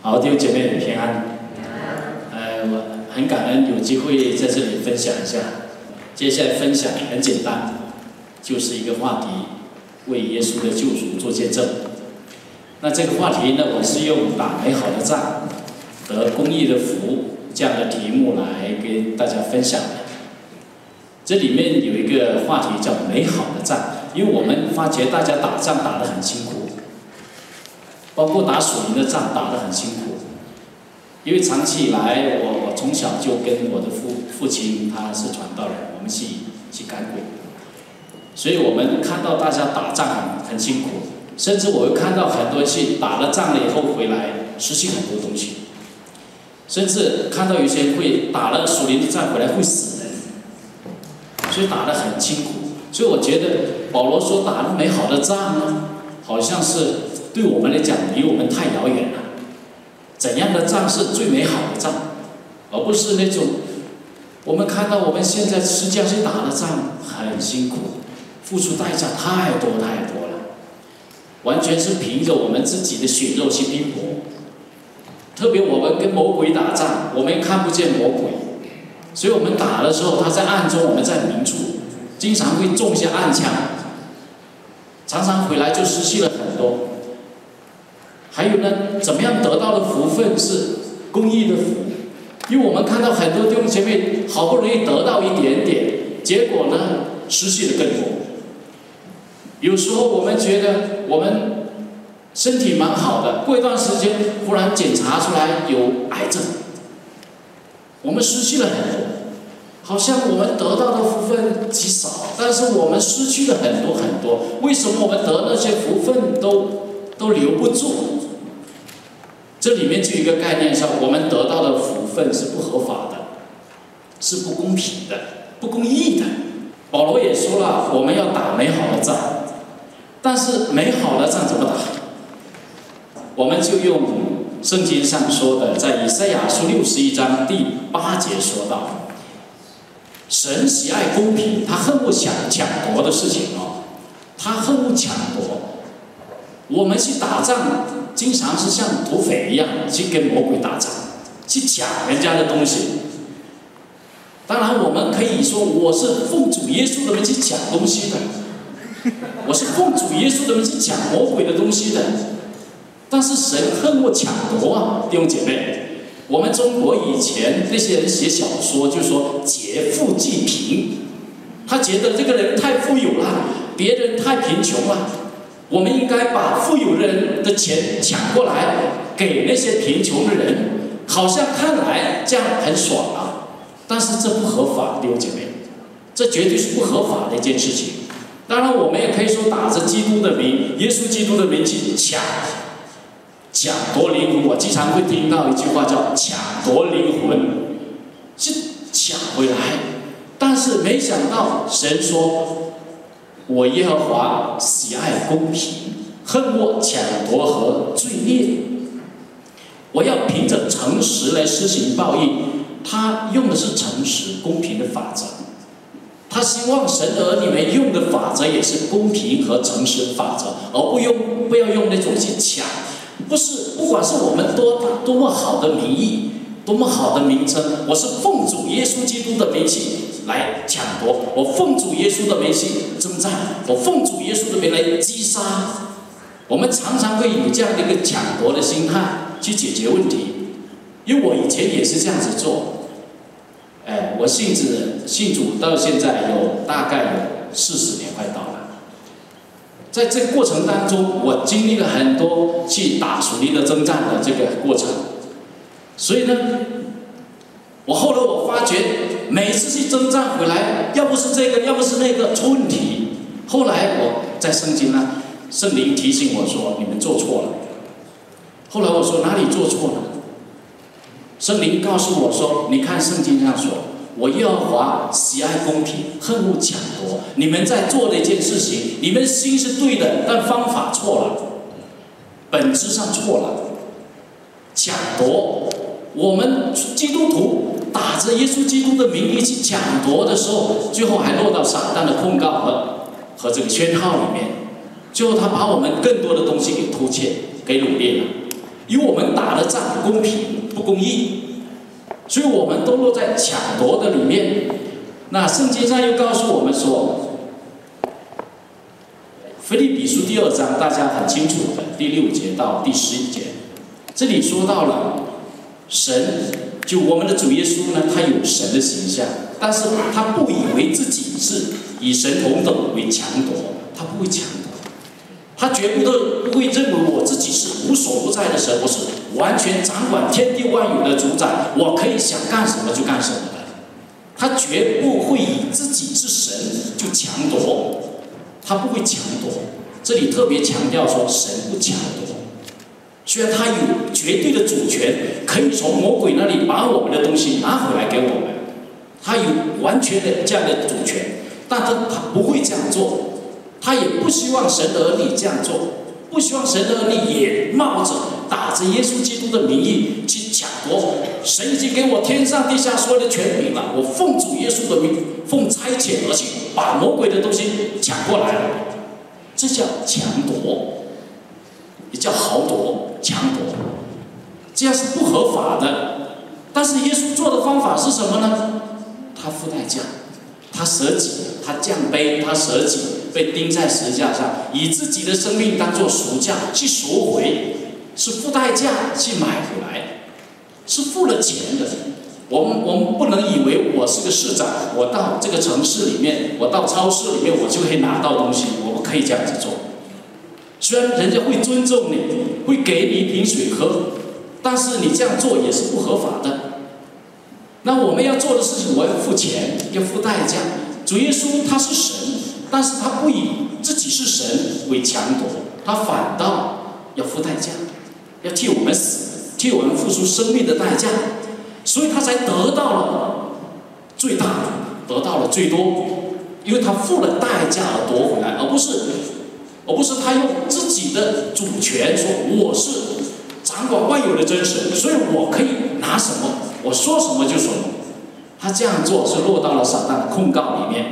好，弟兄姐妹平安。呃，我很感恩有机会在这里分享一下。接下来分享很简单，就是一个话题，为耶稣的救赎做见证。那这个话题呢，我是用打美好的仗，得公益的福这样的题目来跟大家分享的。这里面有一个话题叫美好的仗，因为我们发觉大家打仗打得很辛苦。包括打属灵的仗打得很辛苦，因为长期以来，我我从小就跟我的父父亲他是传道人，我们去去赶鬼，所以我们看到大家打仗很很辛苦，甚至我会看到很多去打了仗了以后回来失去很多东西，甚至看到有些人会打了属灵的仗回来会死人，所以打得很辛苦。所以我觉得保罗说打了美好的仗呢，好像是。对我们来讲，离我们太遥远了。怎样的仗是最美好的仗，而不是那种我们看到我们现在实际上去打的仗很辛苦，付出代价太多太多了，完全是凭着我们自己的血肉去拼搏。特别我们跟魔鬼打仗，我们看不见魔鬼，所以我们打的时候他在暗中，我们在明处，经常会中一些暗枪，常常回来就失去了很多。还有呢，怎么样得到的福分是公益的福？因为我们看到很多弟兄姐妹好不容易得到一点点，结果呢失去了更多。有时候我们觉得我们身体蛮好的，过一段时间忽然检查出来有癌症，我们失去了很多，好像我们得到的福分极少，但是我们失去了很多很多。为什么我们得那些福分都都留不住？这里面就一个概念上，我们得到的福分是不合法的，是不公平的、不公义的。保罗也说了，我们要打美好的仗，但是美好的仗怎么打？我们就用圣经上说的，在以赛亚书六十一章第八节说到：神喜爱公平，他恨不抢抢夺的事情哦，他恨不抢夺。我们去打仗，经常是像土匪一样去跟魔鬼打仗，去抢人家的东西。当然，我们可以说我是奉主耶稣的名去抢东西的，我是奉主耶稣的名去抢魔鬼的东西的。但是神恨我抢夺啊，弟兄姐妹，我们中国以前那些人写小说就说劫富济贫，他觉得这个人太富有了，别人太贫穷了。我们应该把富有的人的钱抢过来，给那些贫穷的人，好像看来这样很爽啊，但是这不合法，弟兄姐妹，这绝对是不合法的一件事情。当然，我们也可以说打着基督的名，耶稣基督的名去抢，抢夺灵魂。我经常会听到一句话叫“抢夺灵魂”，是抢回来，但是没想到神说。我耶和华喜爱公平，恨恶抢夺和罪孽。我要凭着诚实来施行报应。他用的是诚实、公平的法则。他希望神儿女们用的法则也是公平和诚实的法则，而不用不要用那种去抢。不是，不管是我们多多么好的名义，多么好的名称，我是奉主耶稣基督的名气。来抢夺！我奉主耶稣的名去征战，我奉主耶稣的名来。击杀。我们常常会以这样的一个抢夺的心态去解决问题，因为我以前也是这样子做。哎，我信主信主到现在有大概有四十年快到了，在这过程当中，我经历了很多去打属灵的征战的这个过程，所以呢，我后来。我发觉。每次去征战回来，要不是这个，要不是那个出问题。后来我在圣经呢，圣灵提醒我说：“你们做错了。”后来我说：“哪里做错了？”圣灵告诉我说：“你看圣经上说，我耶和华喜爱公平，恨恶抢夺。你们在做的一件事情，你们心是对的，但方法错了，本质上错了。抢夺，我们基督徒。”打着耶稣基督的名义去抢夺的时候，最后还落到撒旦的控告和和这个圈套里面。最后他把我们更多的东西给偷窃、给掳掠了。因为我们打的仗不公平、不公义，所以我们都落在抢夺的里面。那圣经上又告诉我们说，《腓立比书》第二章大家很清楚的第六节到第十一节，这里说到了神，就我们的主耶稣呢，他有神的形象，但是他不以为自己是以神同等为强夺，他不会强夺。他绝不都不会认为我自己是无所不在的神，我是完全掌管天地万有的主宰，我可以想干什么就干什么的。他绝不会以自己是神就强夺，他不会强夺。这里特别强调说神不强夺，虽然他有绝对的主权，可以从魔鬼那里把我们的东西拿回来给我们，他有完全的这样的主权，但他他不会这样做。他也不希望神的儿女这样做，不希望神的儿女也冒着打着耶稣基督的名义去抢夺。神已经给我天上地下所有的权柄了，我奉主耶稣的名，奉差遣而去，把魔鬼的东西抢过来了。这叫抢夺，也叫豪夺、强夺，这样是不合法的。但是耶稣做的方法是什么呢？他付代价，他舍己，他降杯，他舍己。被钉在石架上，以自己的生命当做赎价去赎回，是付代价去买回来，是付了钱的。我们我们不能以为我是个市长，我到这个城市里面，我到超市里面，我就可以拿到东西，我不可以这样子做。虽然人家会尊重你，会给你一瓶水喝，但是你这样做也是不合法的。那我们要做的事情，我要付钱，要付代价。主耶稣他是神。但是他不以自己是神为强夺，他反倒要付代价，要替我们死，替我们付出生命的代价，所以他才得到了最大的，得到了最多，因为他付了代价而夺回来，而不是，而不是他用自己的主权说我是掌管万有的真神，所以我可以拿什么，我说什么就什么，他这样做是落到了撒旦的控告里面。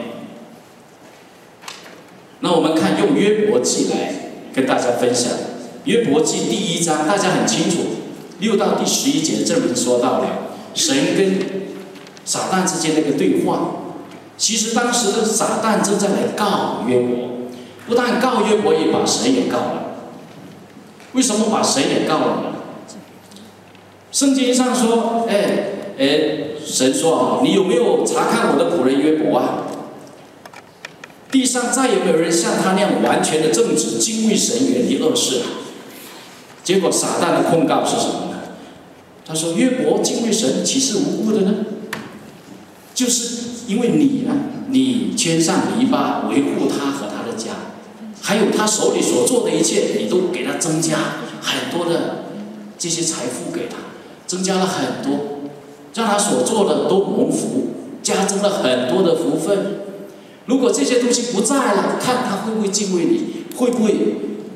那我们看用约伯记来跟大家分享，约伯记第一章大家很清楚，六到第十一节这里说到了神跟撒旦之间那个对话。其实当时的撒旦正在来告约伯，不但告约伯，也把神也告了。为什么把神也告了呢？圣经上说，哎哎，神说啊，你有没有查看我的仆人约伯啊？地上再也没有人像他那样完全的正直、敬畏神、远离恶事了。结果撒旦的控告是什么呢？他说：“约伯敬畏神，岂是无辜的呢？就是因为你啊，你圈上篱笆维护他和他，还有他手里所做的一切，你都给他增加很多的这些财富给他，增加了很多，让他所做的都蒙福，加增了很多的福分。”如果这些东西不在了，看他会不会敬畏你，会不会，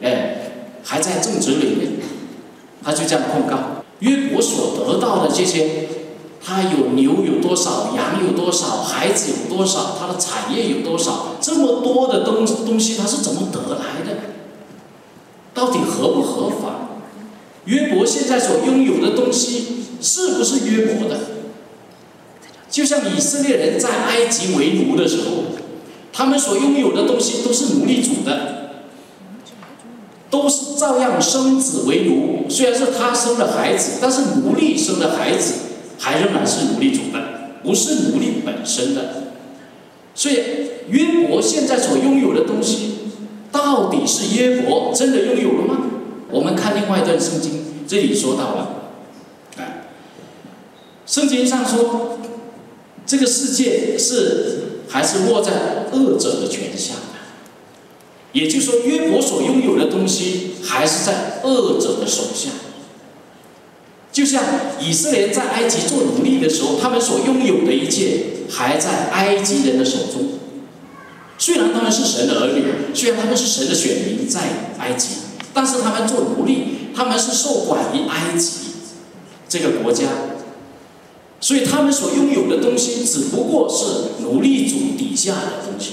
哎，还在正直里面，他就这样控告约伯所得到的这些，他有牛有多少，羊有多少，孩子有多少，他的产业有多少，这么多的东东西他是怎么得来的？到底合不合法？约伯现在所拥有的东西是不是约伯的？就像以色列人在埃及为奴的时候。他们所拥有的东西都是奴隶主的，都是照样生子为奴。虽然是他生的孩子，但是奴隶生的孩子还仍然是奴隶主的，不是奴隶本身的。所以约伯现在所拥有的东西，到底是约伯真的拥有了吗？我们看另外一段圣经，这里说到了，哎，圣经上说，这个世界是。还是握在恶者的权下，也就是说，约伯所拥有的东西还是在恶者的手下。就像以色列在埃及做奴隶的时候，他们所拥有的一切还在埃及人的手中。虽然他们是神的儿女，虽然他们是神的选民，在埃及，但是他们做奴隶，他们是受管于埃及这个国家。所以他们所拥有的东西只不过是奴隶主底下的东西，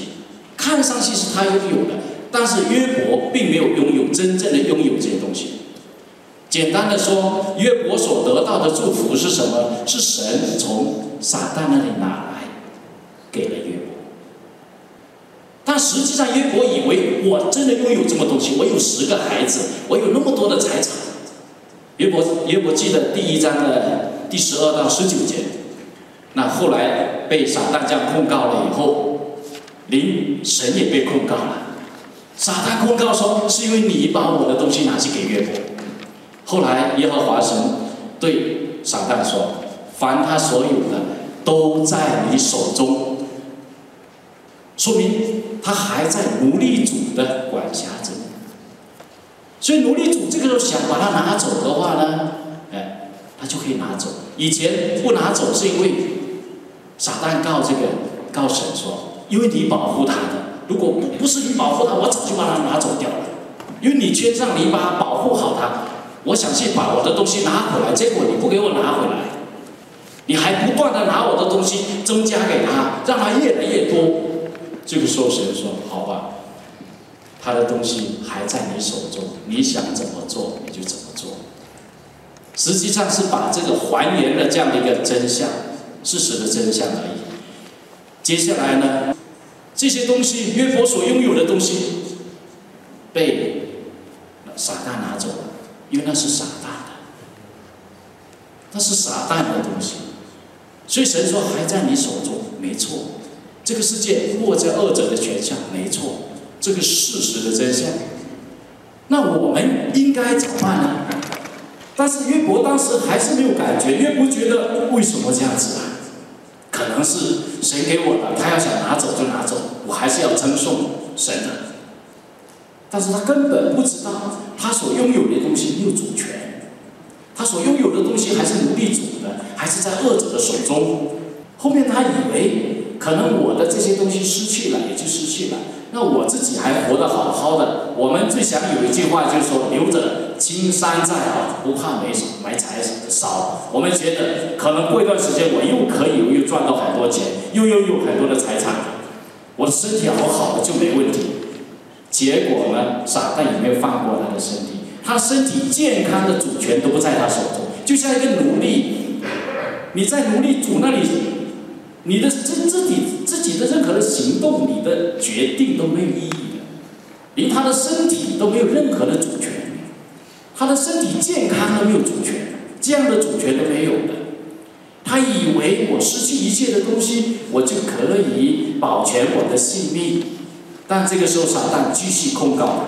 看上去是他拥有的，但是约伯并没有拥有真正的拥有这些东西。简单的说，约伯所得到的祝福是什么？是神从撒旦那里拿来，给了约伯。但实际上，约伯以为我真的拥有这么东西，我有十个孩子，我有那么多的财产。约伯，约伯记得第一章的第十二到十九节，那后来被撒旦这样控告了以后，灵神也被控告了。撒旦控告说，是因为你把我的东西拿去给约伯。后来耶和华神对撒旦说：“凡他所有的都在你手中。”说明他还在奴隶主的管辖中。所以奴隶主这个时候想把他拿走的话呢，哎，他就可以拿走。以前不拿走是因为撒旦告这个告神说：“因为你保护他的。”如果不不是你保护他，我早就把他拿走掉了。因为你圈上篱笆保护好他，我想去把我的东西拿回来，结果你不给我拿回来，你还不断的拿我的东西增加给他，让他越来越多。这个时候神说：“好吧，他的东西还在你手中，你想怎么做你就怎么做。”实际上是把这个还原了这样的一个真相，事实的真相而已。接下来呢？这些东西，约佛所拥有的东西，被撒旦拿走了，因为那是撒旦的，那是撒旦的东西，所以神说还在你手中，没错，这个世界握在二者的权下，没错，这个事实的真相。那我们应该怎么办呢？但是约伯当时还是没有感觉，约伯觉得为什么这样子啊？可能是神给我的，他要想拿走就拿走，我还是要称颂神的。但是他根本不知道，他所拥有的东西没有主权，他所拥有的东西还是奴隶主的，还是在恶者的手中。后面他以为，可能我的这些东西失去了，也就失去了。那我自己还活得好好的。我们最想有一句话就是说，留着青山在啊，不怕没没柴烧。我们觉得可能过一段时间我又可以又赚到很多钱，又拥有很多的财产，我的身体好好的就没问题。结果呢，傻蛋也没有放过他的身体，他身体健康的主权都不在他手中，就像一个奴隶，你在奴隶主那里。你的自自己自己的任何的行动，你的决定都没有意义的，连他的身体都没有任何的主权，他的身体健康都没有主权，这样的主权都没有的，他以为我失去一切的东西，我就可以保全我的性命，但这个时候撒旦继续控告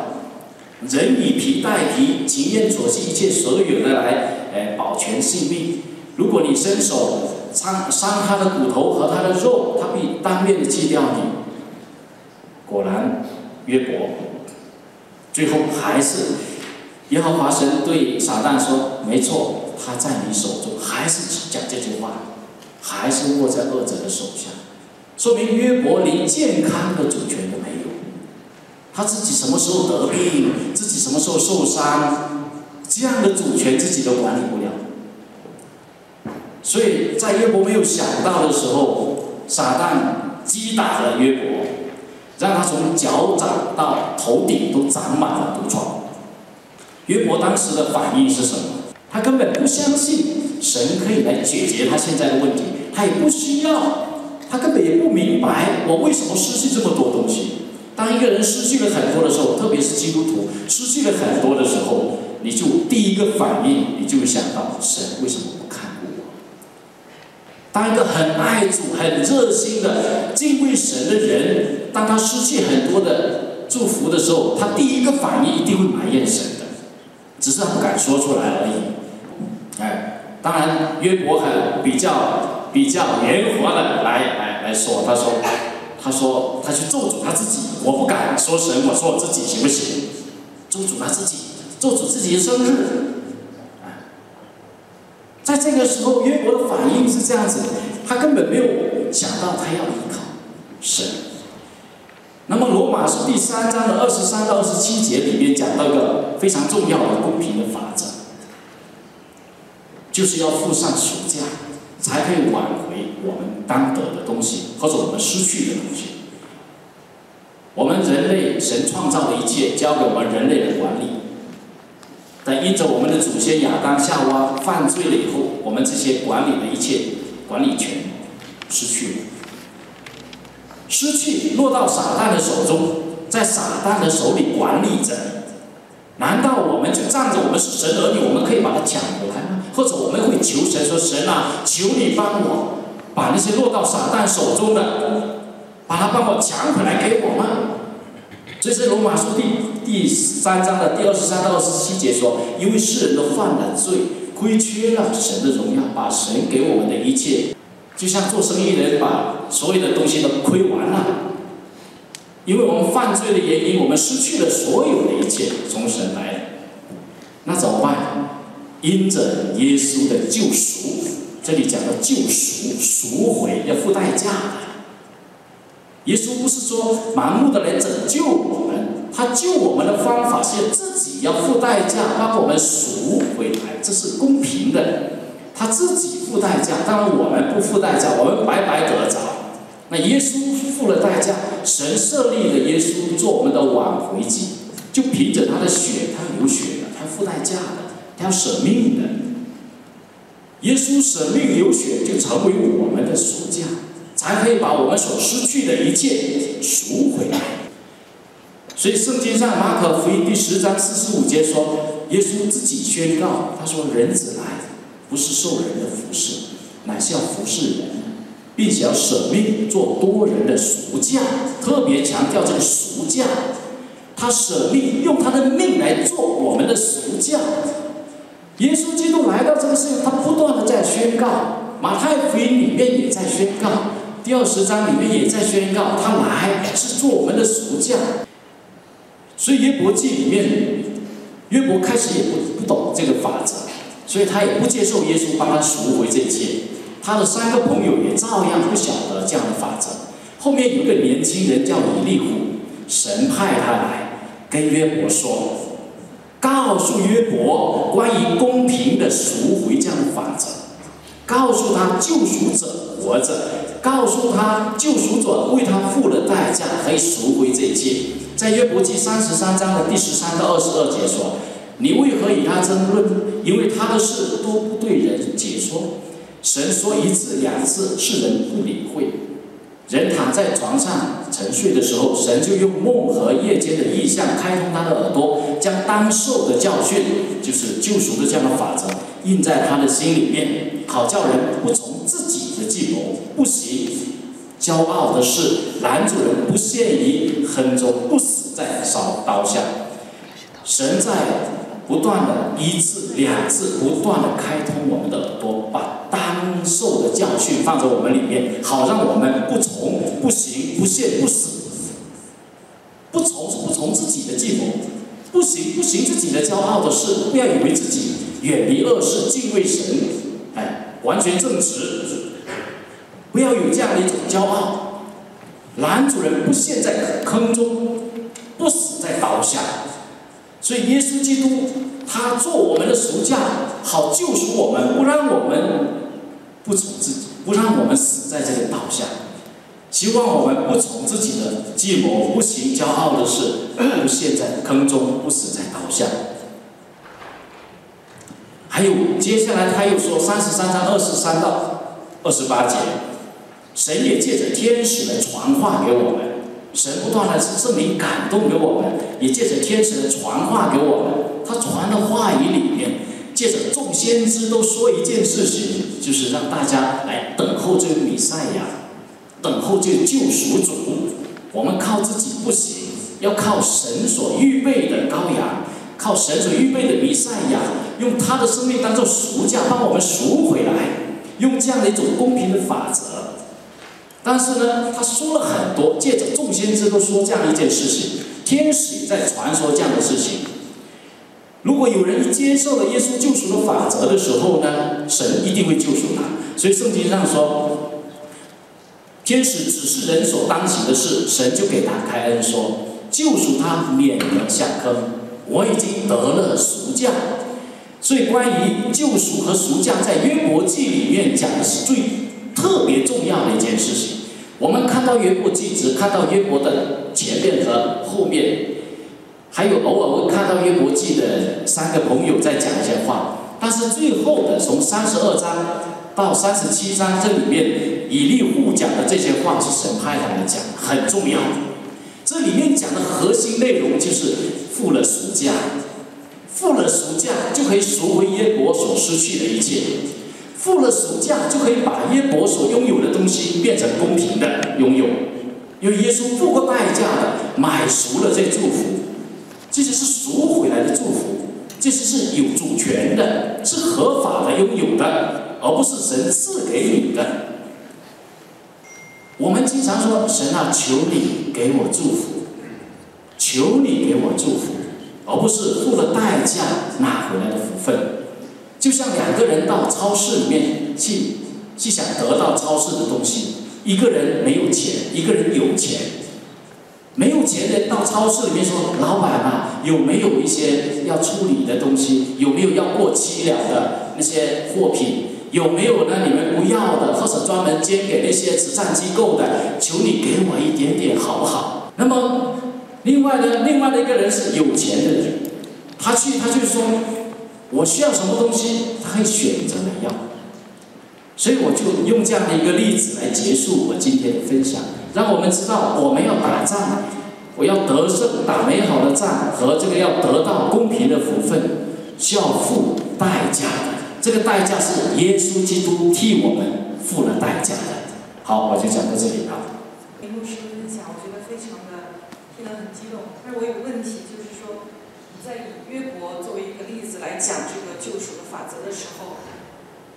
人以皮代皮，情愿所系一切所有的来，哎，保全性命。如果你伸手。伤伤他的骨头和他的肉，他必当面的击掉你。果然，约伯最后还是耶和华神对撒旦说：“没错，他在你手中，还是讲这句话，还是握在恶者的手下。”说明约伯连健康的主权都没有，他自己什么时候得病，自己什么时候受伤，这样的主权自己都管理不了。所以在约伯没有想到的时候，撒旦击打了约伯，让他从脚掌到头顶都长满了毒疮。约伯当时的反应是什么？他根本不相信神可以来解决他现在的问题，他也不需要，他根本也不明白我为什么失去这么多东西。当一个人失去了很多的时候，特别是基督徒失去了很多的时候，你就第一个反应，你就会想到神为什么不看我？当一个很爱主、很热心的敬畏神的人，当他失去很多的祝福的时候，他第一个反应一定会埋怨神的，只是他不敢说出来而已。哎，当然约伯很比较比较圆滑的来来来说，他说，他说他去咒诅他自己，我不敢说神，我说我自己行不行？咒诅他自己，咒诅自己的生日。在这个时候，约伯的反应是这样子，他根本没有想到他要依靠神。那么，罗马书第三章的二十三到二十七节里面讲到一个非常重要的公平的法则，就是要付上赎价，才可以挽回我们当得的东西或者我们失去的东西。我们人类，神创造的一切交给我们人类的管理。但因着我们的祖先亚当夏娃犯罪了以后，我们这些管理的一切管理权失去了，失去落到撒旦的手中，在撒旦的手里管理着。难道我们就仗着我们是神儿女，我们可以把它抢回来？或者我们会求神说：“神啊，求你帮我把那些落到撒旦手中的，把它帮我抢回来给我吗？”所以在罗马书第第三章的第二十三到二十七节说：“因为世人都犯了罪，亏缺了神的荣耀，把神给我们的一切，就像做生意的人把所有的东西都亏完了。因为我们犯罪的原因，我们失去了所有的一切从神来，那怎么办？因着耶稣的救赎，这里讲的救赎、赎回要付代价的。耶稣不是说盲目的来拯救我们，他救我们的方法是自己要付代价，把我们赎回来，这是公平的。他自己付代价，当然我们不付代价，我们白白得着。那耶稣付了代价，神设立了耶稣做我们的挽回祭，就凭着他的血，他流血了，他付代价的，他要舍命的。耶稣舍命流血，就成为我们的赎价。才可以把我们所失去的一切赎回来。所以圣经上马可福音第十章四十五节说，耶稣自己宣告，他说：“人子来，不是受人的服侍，乃是要服侍人，并且要舍命做多人的赎价。”特别强调这个赎价，他舍命用他的命来做我们的赎价。耶稣基督来到这个世界，他不断的在宣告，马太福音里面也在宣告。第二十章里面也在宣告，他来是做我们的赎价。所以约伯记里面，约伯开始也不不懂这个法则，所以他也不接受耶稣帮他赎回这一切。他的三个朋友也照样不晓得这样的法则。后面有个年轻人叫以利户，神派他来跟约伯说，告诉约伯关于公平的赎回这样的法则，告诉他救赎者活着。告诉他，救赎者为他付了代价，可以赎回这一切。在约伯记三十三章的第十三到二十二节说：“你为何与他争论？因为他的事都不对人解说。神说一次两次，世人不理会。人躺在床上沉睡的时候，神就用梦和夜间的意象开通他的耳朵，将当受的教训，就是救赎的这样的法则，印在他的心里面，好叫人不从自己的计谋。”不行，骄傲的是，男主人不陷于坑中，不死在烧刀下。神在不断的一次两次不断的开通我们的耳朵，把当受的教训放在我们里面，好让我们不从不行不陷不死。不从是不从自己的计谋，不行不行自己的骄傲的事，不要以为自己远离恶事，敬畏神，哎，完全正直。不要有这样的一种骄傲，男主人不陷在坑中，不死在刀下，所以耶稣基督他做我们的赎价，好救赎我们，不让我们不从自己，不让我们死在这个道下，希望我们不从自己的计谋，不行骄傲的事，不陷在坑中，不死在刀下。还有接下来他又说三十三章二十三到二十八节。神也借着天使来传话给我们，神不断的是证明感动给我们，也借着天使的传话给我们。他传的话语里面，借着众先知都说一件事情，就是让大家来等候这个弥赛亚，等候这个救赎主。我们靠自己不行，要靠神所预备的羔羊，靠神所预备的弥赛亚，用他的生命当做赎价，帮我们赎回来，用这样的一种公平的法则。但是呢，他说了很多，借着众先知都说这样一件事情，天使也在传说这样的事情。如果有人接受了耶稣救赎的法则的时候呢，神一定会救赎他。所以圣经上说，天使只是人所当行的事，神就给他开恩说，救赎他免得下坑。我已经得了赎价。所以关于救赎和赎价，在约伯记里面讲的是最。特别重要的一件事情，我们看到约伯记，只看到约伯的前面和后面，还有偶尔会看到约伯记的三个朋友在讲一些话。但是最后的从三十二章到三十七章这里面，以利户讲的这些话是神派他们讲，很重要。这里面讲的核心内容就是付了赎价，付了赎价就可以赎回约伯所失去的一切，付了赎价就可以把耶伯所拥有的东西变成公平的拥有，因为耶稣付过代价的买赎了这祝福，这些是赎回来的祝福。这些是有主权的，是合法的拥有的，而不是神赐给你的。我们经常说：“神啊，求你给我祝福，求你给我祝福，而不是付了代价拿回来的福分。”就像两个人到超市里面去，去想得到超市的东西，一个人没有钱，一个人有钱。没有钱的到超市里面说：“老板啊，有没有一些要处理的东西？有没有要过期了的那些货品？有没有呢？你们不要的，或者专门捐给那些慈善机构的？求你给我一点点好不好？”那么，另外呢，另外的一个人是有钱的人，他去，他就说：“我需要什么东西？”他可以选择来要。所以我就用这样的一个例子来结束我今天的分享。让我们知道，我们要打仗，我要得胜，打美好的仗，和这个要得到公平的福分，需要付代价的。这个代价是耶稣基督替我们付了代价的。好，我就讲到这里了。林牧师分享，我觉得非常的听得很激动。但是我有个问题，在以约伯作为一个例子来讲这个救赎的法则的时候，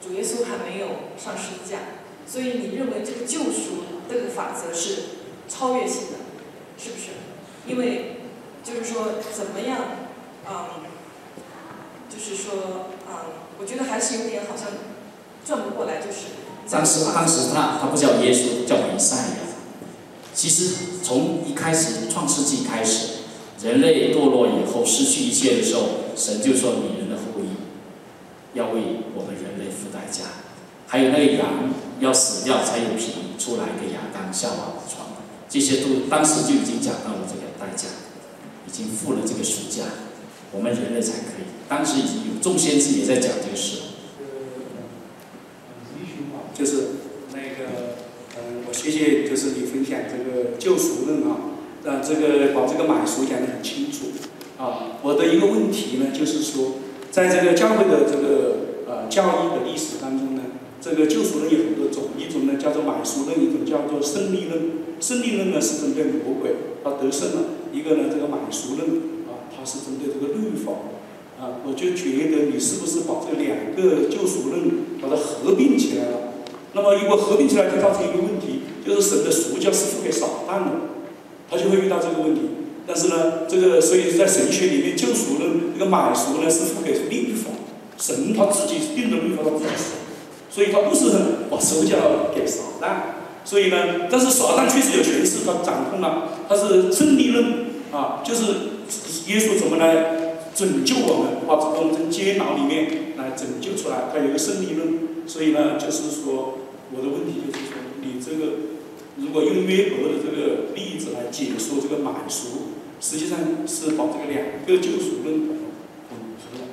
主耶稣还没有上十字架，所以你认为这个救赎？这个法则是超越性的，是不是？因为就是说，怎么样，嗯，就是说，嗯，我觉得还是有点好像转不过来，就是。当时，当时他他不叫耶稣，叫弥赛亚。其实从一开始创世纪开始，人类堕落以后失去一切的时候，神就说：“女人的后裔要为我们人类付代价。”还有那个羊要死掉才有皮出来给亚当夏娃的床，这些都当时就已经讲到了这个代价，已经付了这个暑假，我们人类才可以。当时已经有众先知也在讲这个事。就是那个，嗯，我谢谢，就是你分享这个救赎论啊，让这个把这个买赎讲得很清楚啊。我的一个问题呢，就是说，在这个教会的这个呃教义的历史当中呢。这个救赎论有很多种，一种呢叫做买赎论，一种叫做胜利论。胜利论呢是针对魔鬼，他得胜了；一个呢这个买赎论啊，它是针对这个律法。啊，我就觉得你是不是把这两个救赎论把它合并起来了？那么如果合并起来，就造成一个问题，就是神的赎教是付给撒旦的，他就会遇到这个问题。但是呢，这个所以在神学里面，救赎论这个买赎呢是付给律法，神他自己定的律法他自己。所以他不是把手脚给撒旦，所以呢，但是撒旦确实有权势，他掌控了，他是胜利论啊，就是耶稣怎么来拯救我们，把我们从监牢里面来拯救出来，他有个胜利论。所以呢，就是说我的问题就是说，你这个如果用约伯的这个例子来解说这个满足，实际上是把这个两个救赎论混合了。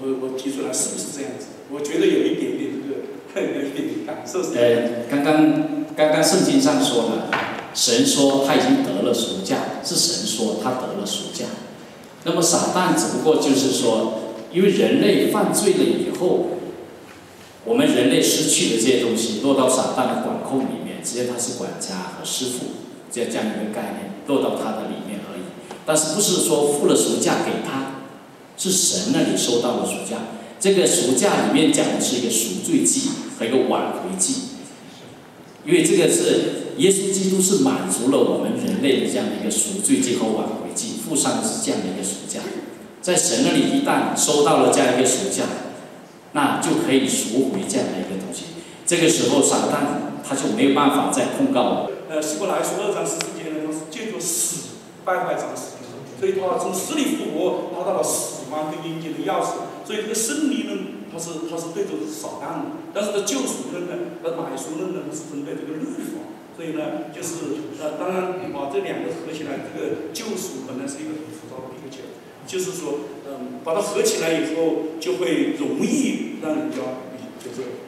我我提出来是不是这样子？我觉得有一点点这个。有一点点感受是呃，刚刚刚刚圣经上说的，神说他已经得了赎价，是神说他得了赎价。那么撒旦只不过就是说，因为人类犯罪了以后，我们人类失去的这些东西落到撒旦的管控里直接他是管家和师傅，这样这样一个概念落到他的里面而已。但是不是说付了赎价给他，是神那里收到了赎价。这个赎价里面讲的是一个赎罪祭。和一个挽回祭，因为这个是耶稣基督是满足了我们人类的这样的一个赎罪祭和挽回祭，付上的是这样的一个赎价，在神那里一旦收到了这样一个赎价，那就可以赎回这样的一个东西。这个时候撒旦他就没有办法再控告。呃，希伯来书二章十四节呢，他是借助死败坏长死，所以他从死里复活，拿到了死亡跟阴间的钥匙，所以这个胜利论。他是他是对着撒旦的，但是这救赎论呢，和买赎论呢，是针对这个律法，所以呢，就是呃，当然把这两个合起来，这个救赎可能是一个很复杂的一。个酒，就是说，嗯，把它合起来以后，就会容易让人家就是嗯闻闻一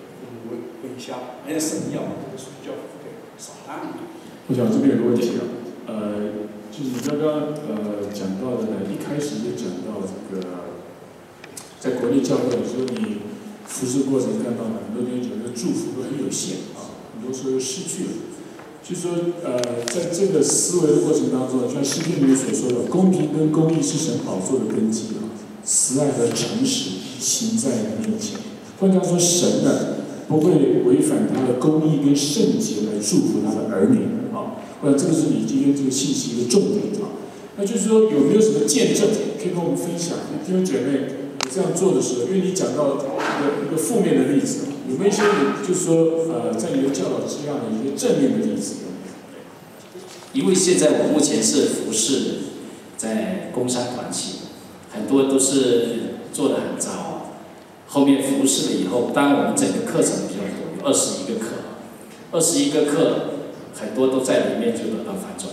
下，好像神一样，这个水叫给撒旦。我想这边有个问题啊，呃，就是你刚刚呃讲到的呢，一开始就讲到这个，在国内教会的时候，你服侍过程看到很多年觉得祝福都很有限啊，很多时候失去了。就说呃，在这个思维的过程当中，像诗篇里面所说的，公平跟公义是神宝座的根基啊，慈爱和诚实行在你面前。换句话说，神呢不会违反他的公义跟圣洁来祝福他的儿女啊。我想这个是你今天这个信息的重点啊。那就是说，有没有什么见证可以跟我们分享？弟兄姐妹，你这样做的时候，因为你讲到一个一个负面的例子，有没有一些你就是说呃，在你的教导之下的一些正面的例子？因为现在我目前是服侍在工商团体，很多都是做的很糟。后面服侍了以后，当然我们整个课程比较多，有二十一个课，二十一个课很多都在里面就得到反转，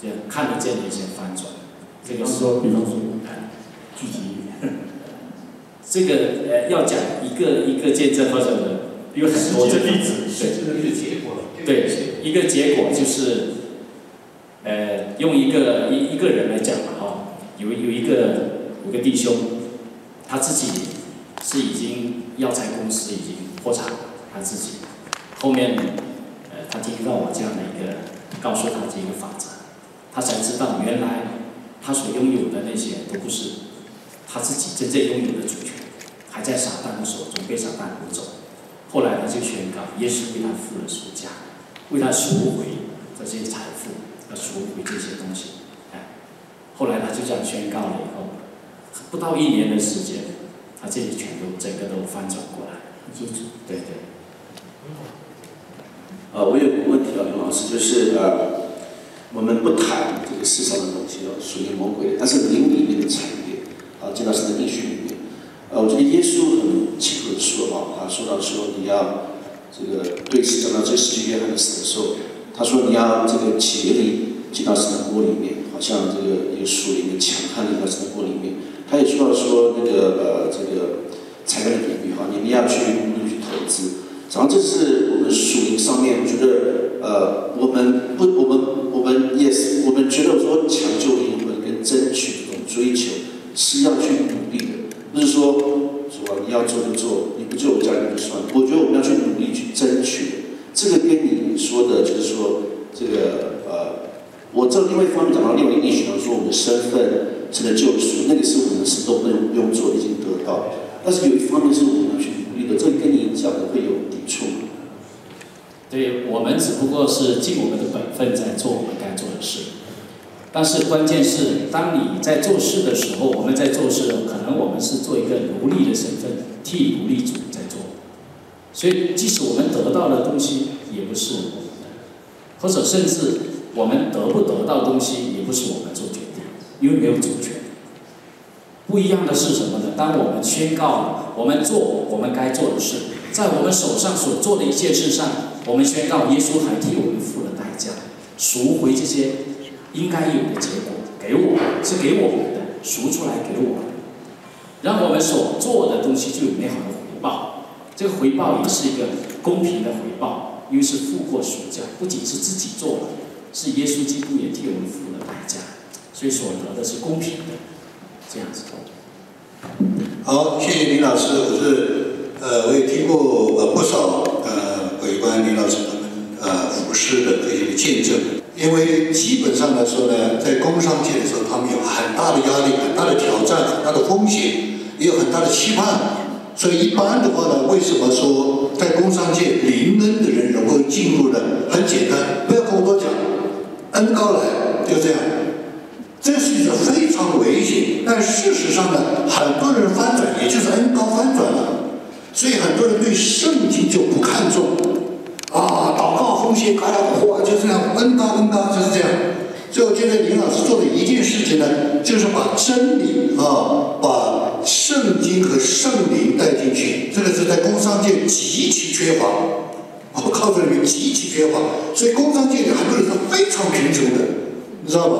这样看得见的一些反转。这个是说，比方说，具体这个呃要讲一个一个见证或者有很多的例子，对，一个结果，对，一个结果就是。呃，用一个一一个人来讲嘛，哦，有有一个有个弟兄，他自己是已经药材公司已经破产了，他自己后面呃，他听到我这样的一个告诉他这个法则，他才知道原来他所拥有的那些都不是他自己真正拥有的主权，还在撒旦的手中被撒旦夺走。后来他就宣告，耶稣为他付了赎价，为他赎回这些财富。要赎回这些东西，哎，后来他就这样宣告了以后，不到一年的时间，他这里全都整个都翻转过来。记住，对对。呃，我有个问题啊，刘老师，就是呃，我们不谈这个世上的东西哦，属于魔鬼的，但是灵里面的产业，啊，进到神的应许里面，呃，我觉得耶稣很清楚的说啊，他说到说你要这个对视讲到这世界约翰的死的时候。他说：“你要这个企业里进到神的锅里面，好像这个一个树里面强悍的到神的锅里面。”他也说到说那个呃这个财富的比喻哈，你们要去努力去投资。然后这是我们属灵上面，我觉得呃我们不我们我们也是我们觉得说抢救灵魂跟争取这种追求是要去努力的，不是说说你要做就做，你不救我家人就算。我觉得我们要去努力去争取。这个跟你说的，就是说，这个呃，我这另外一方面讲到另外一个意思，说我们的身份成了救赎，那个是我们什么都不用不用做，已经得到。但是有一方面是我们要去努力的，这个跟你讲的会有抵触。对我们只不过是尽我们的本分在做我们该做的事，但是关键是当你在做事的时候，我们在做事，可能我们是做一个奴隶的身份，替奴隶主在做。所以，即使我们得到的东西也不是我们的，或者甚至我们得不得到东西也不是我们做决定，因为没有主权。不一样的是什么呢？当我们宣告我们做我们该做的事，在我们手上所做的一件事上，我们宣告耶稣还替我们付了代价，赎回这些应该有的结果给我，是给我们的，赎出来给我们，让我们所做的东西就有美好的回报。这个回报也是一个公平的回报，因为是付过赎价，不仅是自己做了，是耶稣基督也替我们付了代价，所以所得的是公平的，这样子。好，谢谢林老师，我是呃，我也听过呃不少呃有关林老师他们呃服饰的这些见证，因为基本上来说呢，在工商界的时候，他们有很大的压力、很大的挑战、很大的风险，也有很大的期盼。所以一般的话呢，为什么说在工商界零恩的人能够进入呢？很简单，不要跟我多讲，恩高来就这样。这是一个非常危险，但事实上呢，很多人翻转，也就是恩高翻转了。所以很多人对圣经就不看重啊，祷告奉献，开了火就这样，恩高恩高就是这样。所以我觉得林老师做的一件事情呢，就是把真理啊，把。圣经和圣灵带进去，这个是在工商界极其缺乏。我告诉你们，极其缺乏。所以工商界里很多人是非常贫穷的，你知道吗？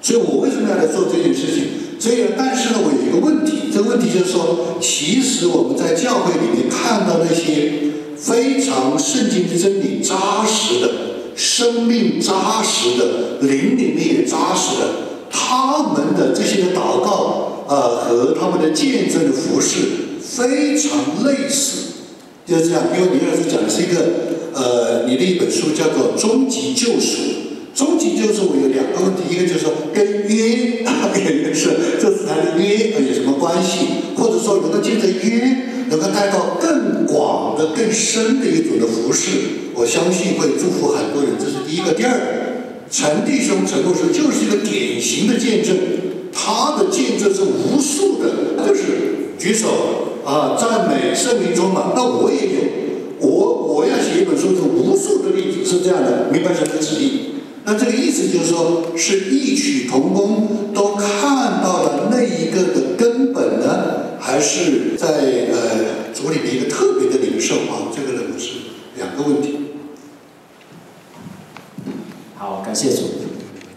所以我为什么要来做这件事情？所以，但是呢，我有一个问题，这个问题就是说，其实我们在教会里面看到那些非常圣经的真理扎实的、生命扎实的、灵里面也扎实的，他们的这些的祷告，呃，和他们的见证的服饰非常类似。就是这样，因为李老师讲的是一个，呃，你的一本书叫做《终极救赎》。终极就是我有两个问题，一个就是说跟约，有一个是这次谈的约有什么关系，或者说能够借着约，能够带到更广的、更深的一种的服饰，我相信会祝福很多人。这是第一个。第二，陈弟兄、陈牧师就是一个典型的见证，他的见证是无数的，就是举手。啊，赞美圣灵中嘛，那我也有，我我要写一本书，是无数的例子是这样的，明白什么旨意？那这个意思就是说，是异曲同工，都看到了那一个的根本呢，还是在呃主里面一个特别的领受啊？这个呢是两个问题。好，感谢主。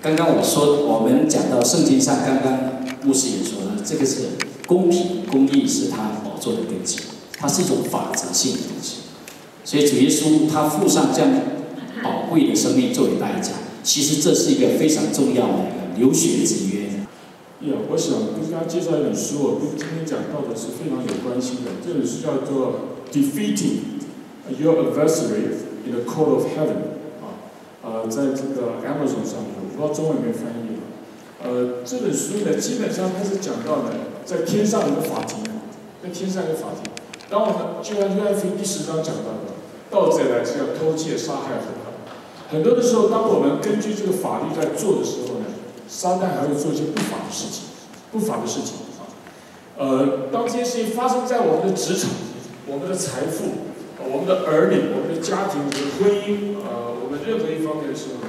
刚刚我说，我们讲到圣经上，刚刚牧师也说了，这个是公平公义，是他。宝座的根基，它是一种法则性的东西，所以主耶稣他付上这样宝贵的生命作为代价，其实这是一个非常重要的一个留学之约。呀，我想跟大家介绍一本书，我跟今天讲到的是非常有关系的。这本书叫做《Defeating Your Adversary in the Court of Heaven》啊，呃，在这个 Amazon 上面，我不知道中文有没有翻译。呃，这本书呢，基本上它是讲到呢，在天上有个法庭。在天上一个法庭，当我们就像约翰福音第十章讲到的，盗贼来是要偷窃、杀害、很多的时候，当我们根据这个法律在做的时候呢，撒旦还会做一些不法的事情，不法的事情啊。呃，当这些事情发生在我们的职场、我们的财富、我们的儿女、我们的家庭、我们的婚姻呃，我们任何一方面的时候呢，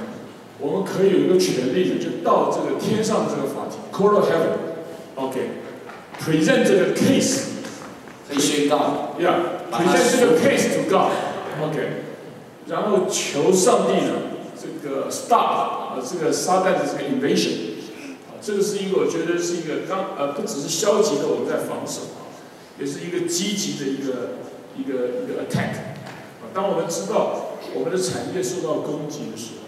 我们可以有一个权利，就到这个天上的这个法庭 （Court of Heaven），OK，present 这个 case。可以宣告，Yeah，present 这个 case to God，OK，然后求上帝呢，这个 stop 啊，这个沙袋的这个 invasion，啊，这个是一个我觉得是一个刚呃不只是消极的我们在防守啊，也是一个积极的一个一个一个 attack，啊，当我们知道我们的产业受到攻击的时候。